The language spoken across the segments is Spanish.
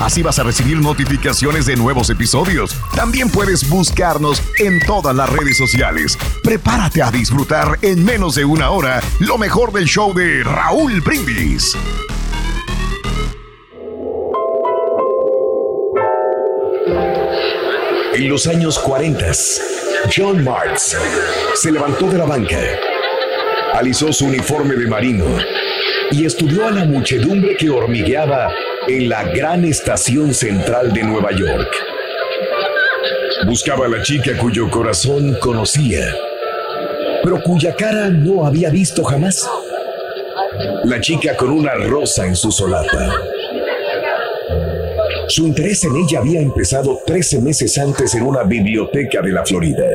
Así vas a recibir notificaciones de nuevos episodios. También puedes buscarnos en todas las redes sociales. Prepárate a disfrutar en menos de una hora lo mejor del show de Raúl Brindis. En los años 40, John Martz se levantó de la banca, alisó su uniforme de marino y estudió a la muchedumbre que hormigueaba en la gran estación central de Nueva York. Buscaba a la chica cuyo corazón conocía, pero cuya cara no había visto jamás. La chica con una rosa en su solapa. Su interés en ella había empezado 13 meses antes en una biblioteca de la Florida.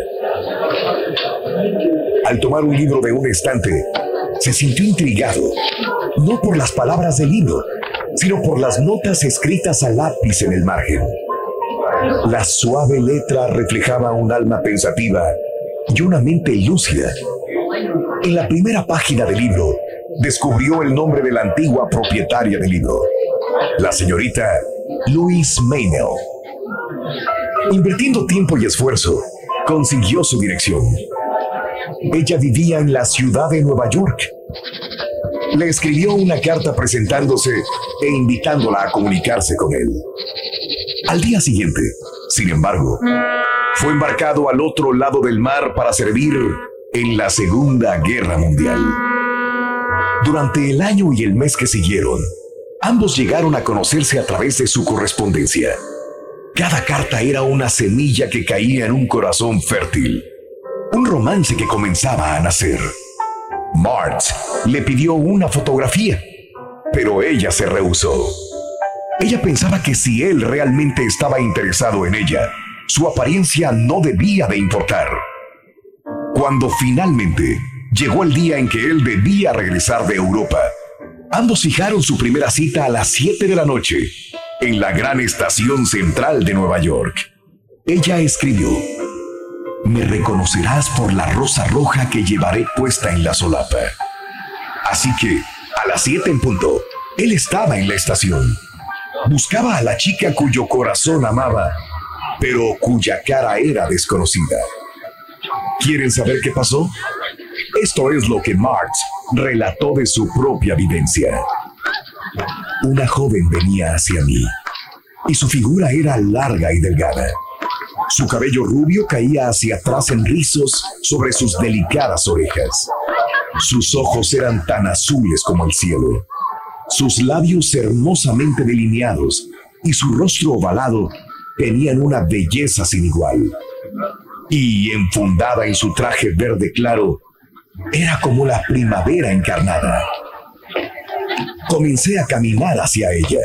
Al tomar un libro de un estante, se sintió intrigado, no por las palabras del libro, sino por las notas escritas a lápiz en el margen. La suave letra reflejaba un alma pensativa y una mente lúcida. En la primera página del libro, descubrió el nombre de la antigua propietaria del libro, la señorita Louise Maynell. Invirtiendo tiempo y esfuerzo, consiguió su dirección. Ella vivía en la ciudad de Nueva York. Le escribió una carta presentándose e invitándola a comunicarse con él. Al día siguiente, sin embargo, fue embarcado al otro lado del mar para servir en la Segunda Guerra Mundial. Durante el año y el mes que siguieron, ambos llegaron a conocerse a través de su correspondencia. Cada carta era una semilla que caía en un corazón fértil, un romance que comenzaba a nacer. Marge le pidió una fotografía, pero ella se rehusó. Ella pensaba que si él realmente estaba interesado en ella, su apariencia no debía de importar. Cuando finalmente llegó el día en que él debía regresar de Europa, ambos fijaron su primera cita a las 7 de la noche en la gran estación central de Nueva York. Ella escribió, me reconocerás por la rosa roja que llevaré puesta en la solapa. Así que, a las 7 en punto, él estaba en la estación. Buscaba a la chica cuyo corazón amaba, pero cuya cara era desconocida. ¿Quieren saber qué pasó? Esto es lo que Marx relató de su propia vivencia. Una joven venía hacia mí y su figura era larga y delgada. Su cabello rubio caía hacia atrás en rizos sobre sus delicadas orejas. Sus ojos eran tan azules como el cielo. Sus labios hermosamente delineados y su rostro ovalado tenían una belleza sin igual. Y enfundada en su traje verde claro, era como la primavera encarnada. Comencé a caminar hacia ella,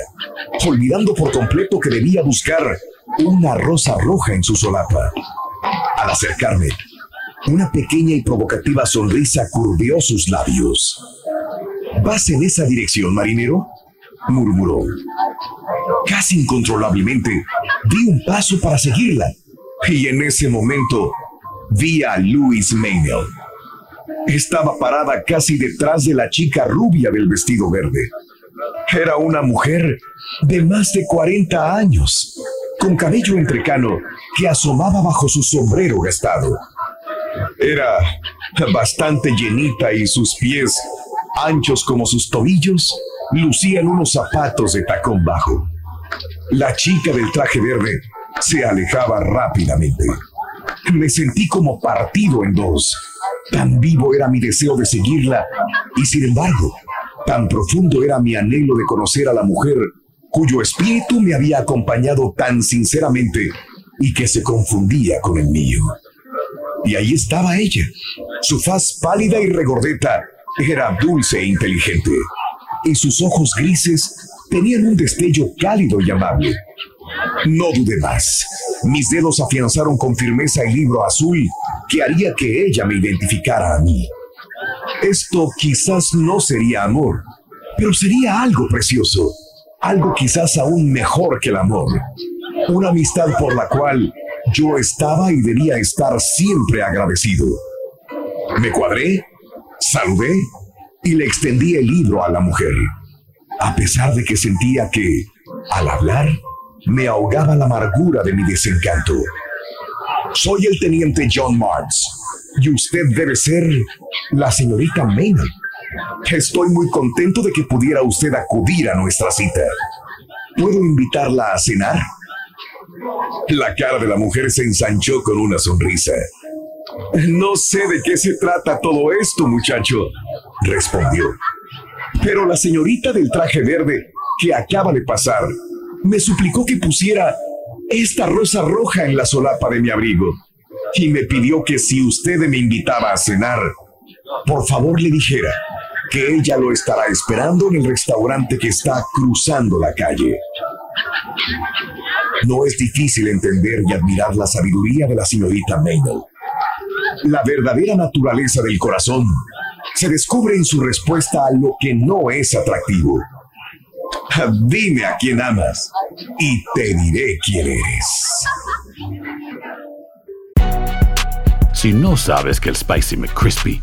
olvidando por completo que debía buscar una rosa roja en su solapa. Al acercarme, una pequeña y provocativa sonrisa curvió sus labios. ¿Vas en esa dirección, marinero? murmuró. Casi incontrolablemente, di un paso para seguirla, y en ese momento vi a Louis Maynell. Estaba parada casi detrás de la chica rubia del vestido verde. Era una mujer de más de 40 años, con cabello entrecano que asomaba bajo su sombrero gastado. Era bastante llenita y sus pies, anchos como sus tobillos, lucían unos zapatos de tacón bajo. La chica del traje verde se alejaba rápidamente. Me sentí como partido en dos. Tan vivo era mi deseo de seguirla y sin embargo, tan profundo era mi anhelo de conocer a la mujer cuyo espíritu me había acompañado tan sinceramente y que se confundía con el mío. Y ahí estaba ella. Su faz pálida y regordeta era dulce e inteligente, y sus ojos grises tenían un destello cálido y amable. No dudé más. Mis dedos afianzaron con firmeza el libro azul que haría que ella me identificara a mí. Esto quizás no sería amor, pero sería algo precioso, algo quizás aún mejor que el amor. Una amistad por la cual yo estaba y debía estar siempre agradecido. Me cuadré, saludé y le extendí el libro a la mujer, a pesar de que sentía que, al hablar, me ahogaba la amargura de mi desencanto. Soy el teniente John Martz y usted debe ser la señorita Maynard. Estoy muy contento de que pudiera usted acudir a nuestra cita. ¿Puedo invitarla a cenar? La cara de la mujer se ensanchó con una sonrisa. No sé de qué se trata todo esto, muchacho, respondió. Pero la señorita del traje verde que acaba de pasar me suplicó que pusiera esta rosa roja en la solapa de mi abrigo y me pidió que si usted me invitaba a cenar, por favor le dijera que ella lo estará esperando en el restaurante que está cruzando la calle. No es difícil entender y admirar la sabiduría de la señorita Maynard. La verdadera naturaleza del corazón se descubre en su respuesta a lo que no es atractivo. Dime a quién amas y te diré quién eres. Si no sabes que el Spicy McCrispy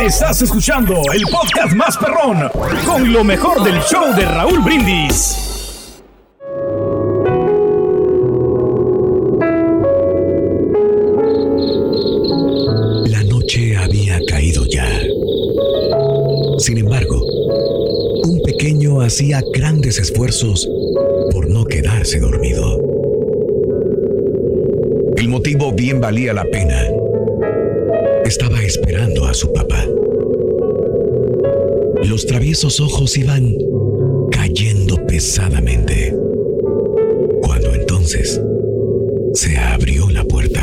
Estás escuchando el podcast más perrón con lo mejor del show de Raúl Brindis. La noche había caído ya. Sin embargo, un pequeño hacía grandes esfuerzos por no quedarse dormido. El motivo bien valía la pena. Estaba esperando a su papá. Los traviesos ojos iban cayendo pesadamente. Cuando entonces se abrió la puerta.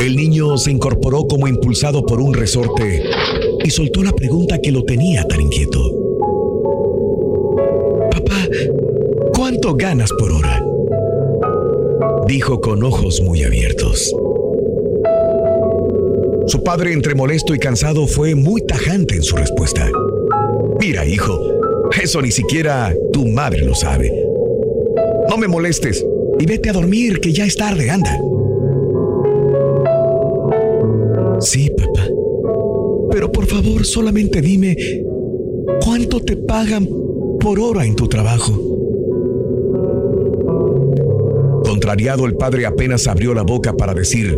El niño se incorporó como impulsado por un resorte y soltó la pregunta que lo tenía tan inquieto. Papá, ¿cuánto ganas por hora? Dijo con ojos muy abiertos. Su padre, entre molesto y cansado, fue muy tajante en su respuesta. Mira, hijo, eso ni siquiera tu madre lo sabe. No me molestes y vete a dormir, que ya es tarde, anda. Sí, papá. Pero por favor, solamente dime, ¿cuánto te pagan por hora en tu trabajo? El padre apenas abrió la boca para decir,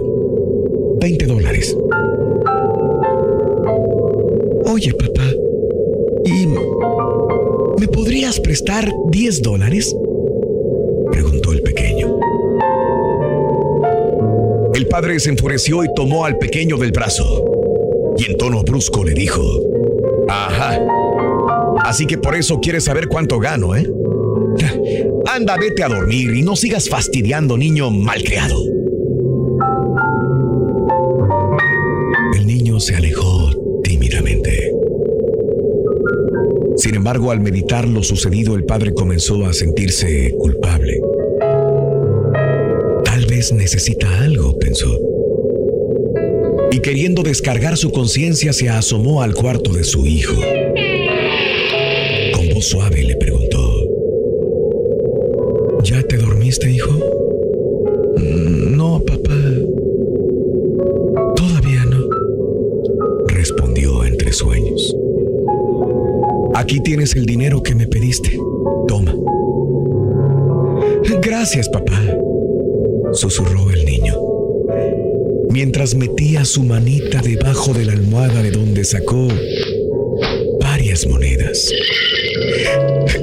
20 dólares. Oye, papá, ¿y me podrías prestar 10 dólares? Preguntó el pequeño. El padre se enfureció y tomó al pequeño del brazo. Y en tono brusco le dijo, Ajá. Así que por eso quieres saber cuánto gano, ¿eh? Anda, vete a dormir y no sigas fastidiando, niño malcriado. El niño se alejó tímidamente. Sin embargo, al meditar lo sucedido, el padre comenzó a sentirse culpable. Tal vez necesita algo, pensó. Y queriendo descargar su conciencia, se asomó al cuarto de su hijo. Con voz suave le preguntó, dormiste, hijo? "Mm, No, papá. Todavía no. Respondió entre sueños. Aquí tienes el dinero que me pediste. Toma. Gracias, papá. Susurró el niño. Mientras metía su manita debajo de la almohada de donde sacó varias monedas.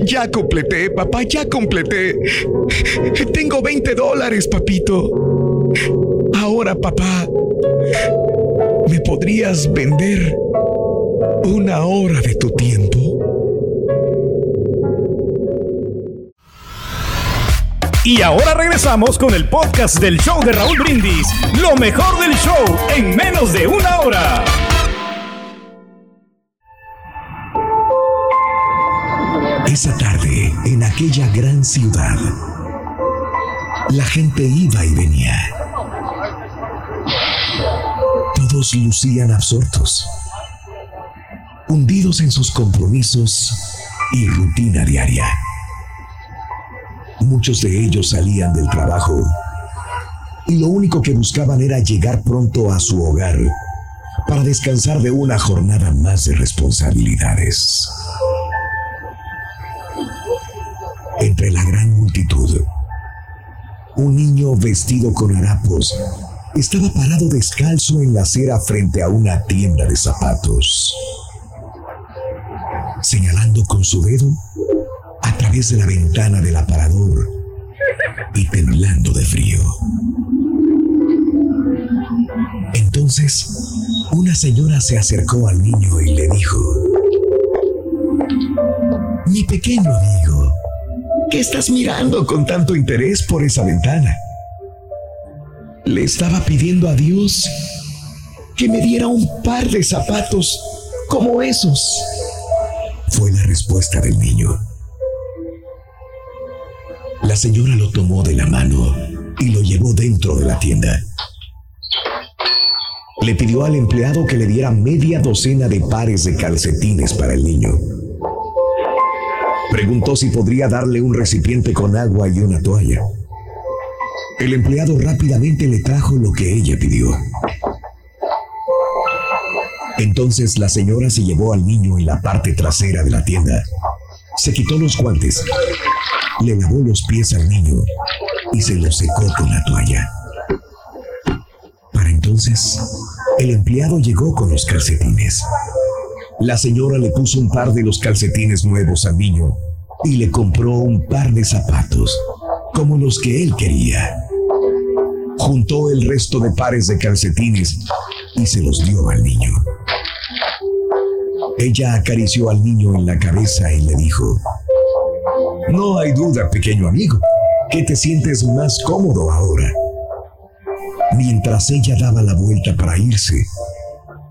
Ya completé, papá, ya completé. Tengo 20 dólares, papito. Ahora, papá, ¿me podrías vender una hora de tu tiempo? Y ahora regresamos con el podcast del show de Raúl Brindis. Lo mejor del show en menos de una hora. Esa tarde, en aquella gran ciudad, la gente iba y venía. Todos lucían absortos, hundidos en sus compromisos y rutina diaria. Muchos de ellos salían del trabajo y lo único que buscaban era llegar pronto a su hogar para descansar de una jornada más de responsabilidades. Entre la gran multitud, un niño vestido con harapos estaba parado descalzo en la acera frente a una tienda de zapatos, señalando con su dedo a través de la ventana del aparador y temblando de frío. Entonces, una señora se acercó al niño y le dijo, Mi pequeño amigo, ¿qué estás mirando con tanto interés por esa ventana? Le estaba pidiendo a Dios que me diera un par de zapatos como esos. Fue la respuesta del niño. La señora lo tomó de la mano y lo llevó dentro de la tienda. Le pidió al empleado que le diera media docena de pares de calcetines para el niño. Preguntó si podría darle un recipiente con agua y una toalla. El empleado rápidamente le trajo lo que ella pidió. Entonces la señora se llevó al niño en la parte trasera de la tienda. Se quitó los guantes, le lavó los pies al niño y se los secó con la toalla. Para entonces, el empleado llegó con los calcetines. La señora le puso un par de los calcetines nuevos al niño y le compró un par de zapatos, como los que él quería. Juntó el resto de pares de calcetines y se los dio al niño. Ella acarició al niño en la cabeza y le dijo, No hay duda, pequeño amigo, que te sientes más cómodo ahora. Mientras ella daba la vuelta para irse,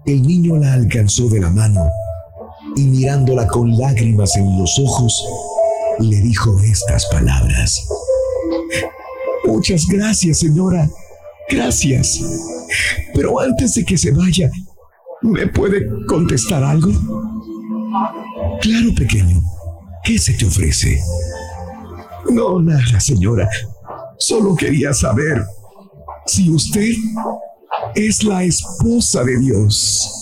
el niño la alcanzó de la mano y mirándola con lágrimas en los ojos, le dijo estas palabras. Muchas gracias, señora. Gracias. Pero antes de que se vaya, ¿me puede contestar algo? Claro, pequeño. ¿Qué se te ofrece? No, nada, señora. Solo quería saber si usted es la esposa de Dios.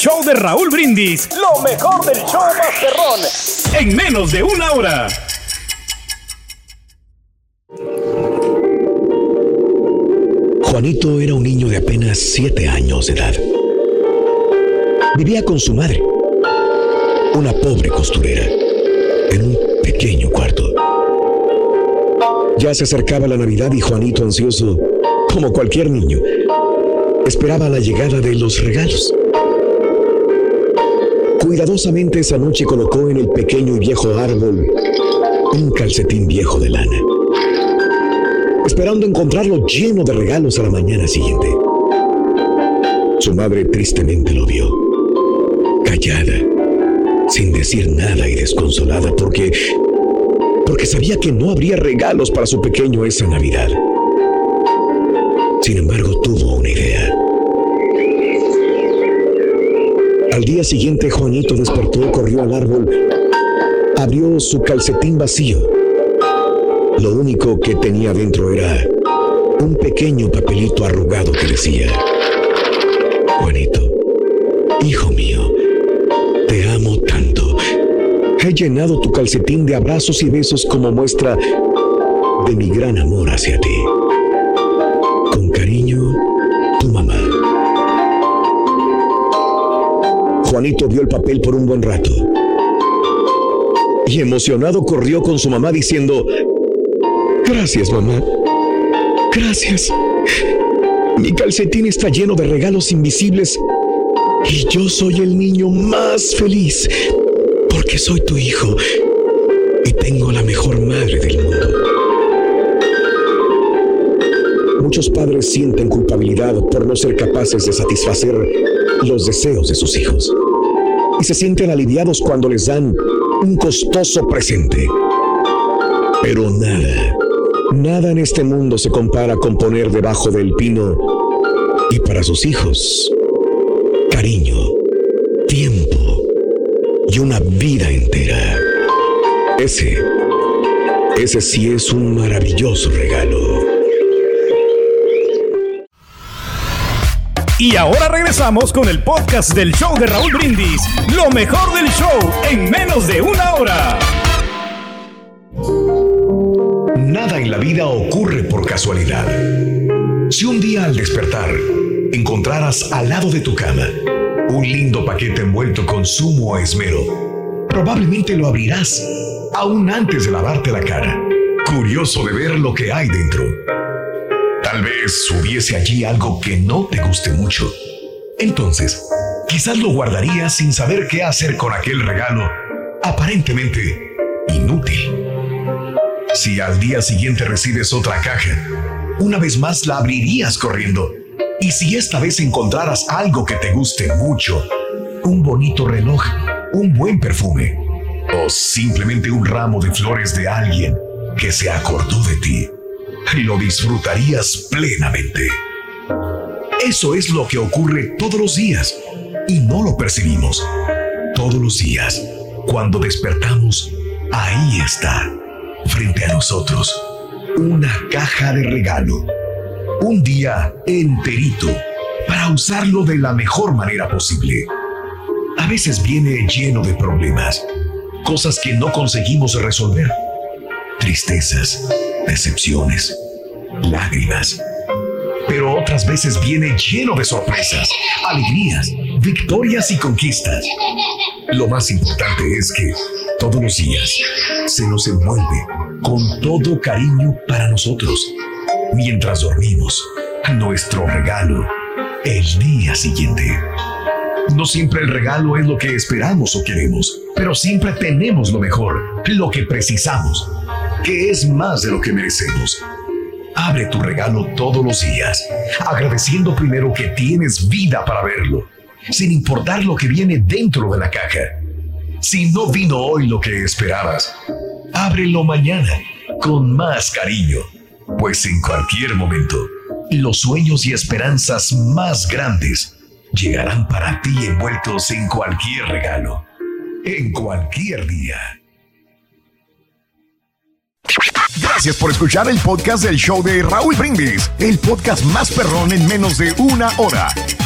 show de Raúl Brindis. Lo mejor del show Masterrón. En menos de una hora. Juanito era un niño de apenas siete años de edad. Vivía con su madre, una pobre costurera, en un pequeño cuarto. Ya se acercaba la Navidad y Juanito ansioso, como cualquier niño, esperaba la llegada de los regalos. Cuidadosamente esa noche colocó en el pequeño y viejo árbol un calcetín viejo de lana, esperando encontrarlo lleno de regalos a la mañana siguiente. Su madre tristemente lo vio, callada, sin decir nada y desconsolada porque porque sabía que no habría regalos para su pequeño esa Navidad. Sin embargo, tuvo Al día siguiente, Juanito despertó, corrió al árbol, abrió su calcetín vacío. Lo único que tenía dentro era un pequeño papelito arrugado que decía, Juanito, hijo mío, te amo tanto. He llenado tu calcetín de abrazos y besos como muestra de mi gran amor hacia ti. Con cariño, tu mamá. Juanito vio el papel por un buen rato. Y emocionado corrió con su mamá diciendo, Gracias, mamá. Gracias. Mi calcetín está lleno de regalos invisibles y yo soy el niño más feliz porque soy tu hijo y tengo la mejor madre del mundo. Muchos padres sienten culpabilidad por no ser capaces de satisfacer los deseos de sus hijos y se sienten aliviados cuando les dan un costoso presente. Pero nada, nada en este mundo se compara con poner debajo del pino y para sus hijos cariño, tiempo y una vida entera. Ese, ese sí es un maravilloso regalo. Y ahora regresamos con el podcast del show de Raúl Brindis. Lo mejor del show en menos de una hora. Nada en la vida ocurre por casualidad. Si un día al despertar encontraras al lado de tu cama un lindo paquete envuelto con sumo esmero, probablemente lo abrirás aún antes de lavarte la cara, curioso de ver lo que hay dentro. Tal vez hubiese allí algo que no te guste mucho. Entonces, quizás lo guardarías sin saber qué hacer con aquel regalo aparentemente inútil. Si al día siguiente recibes otra caja, una vez más la abrirías corriendo. Y si esta vez encontraras algo que te guste mucho, un bonito reloj, un buen perfume, o simplemente un ramo de flores de alguien que se acordó de ti, lo disfrutarías plenamente. Eso es lo que ocurre todos los días y no lo percibimos. Todos los días, cuando despertamos, ahí está, frente a nosotros, una caja de regalo. Un día enterito para usarlo de la mejor manera posible. A veces viene lleno de problemas, cosas que no conseguimos resolver, tristezas, decepciones, lágrimas. Pero otras veces viene lleno de sorpresas, alegrías, victorias y conquistas. Lo más importante es que todos los días se nos envuelve con todo cariño para nosotros. Mientras dormimos, nuestro regalo el día siguiente. No siempre el regalo es lo que esperamos o queremos, pero siempre tenemos lo mejor, lo que precisamos, que es más de lo que merecemos. Abre tu regalo todos los días, agradeciendo primero que tienes vida para verlo sin importar lo que viene dentro de la caja. Si no vino hoy lo que esperabas, ábrelo mañana con más cariño, pues en cualquier momento, los sueños y esperanzas más grandes llegarán para ti envueltos en cualquier regalo, en cualquier día. Gracias por escuchar el podcast del show de Raúl Brindis, el podcast más perrón en menos de una hora.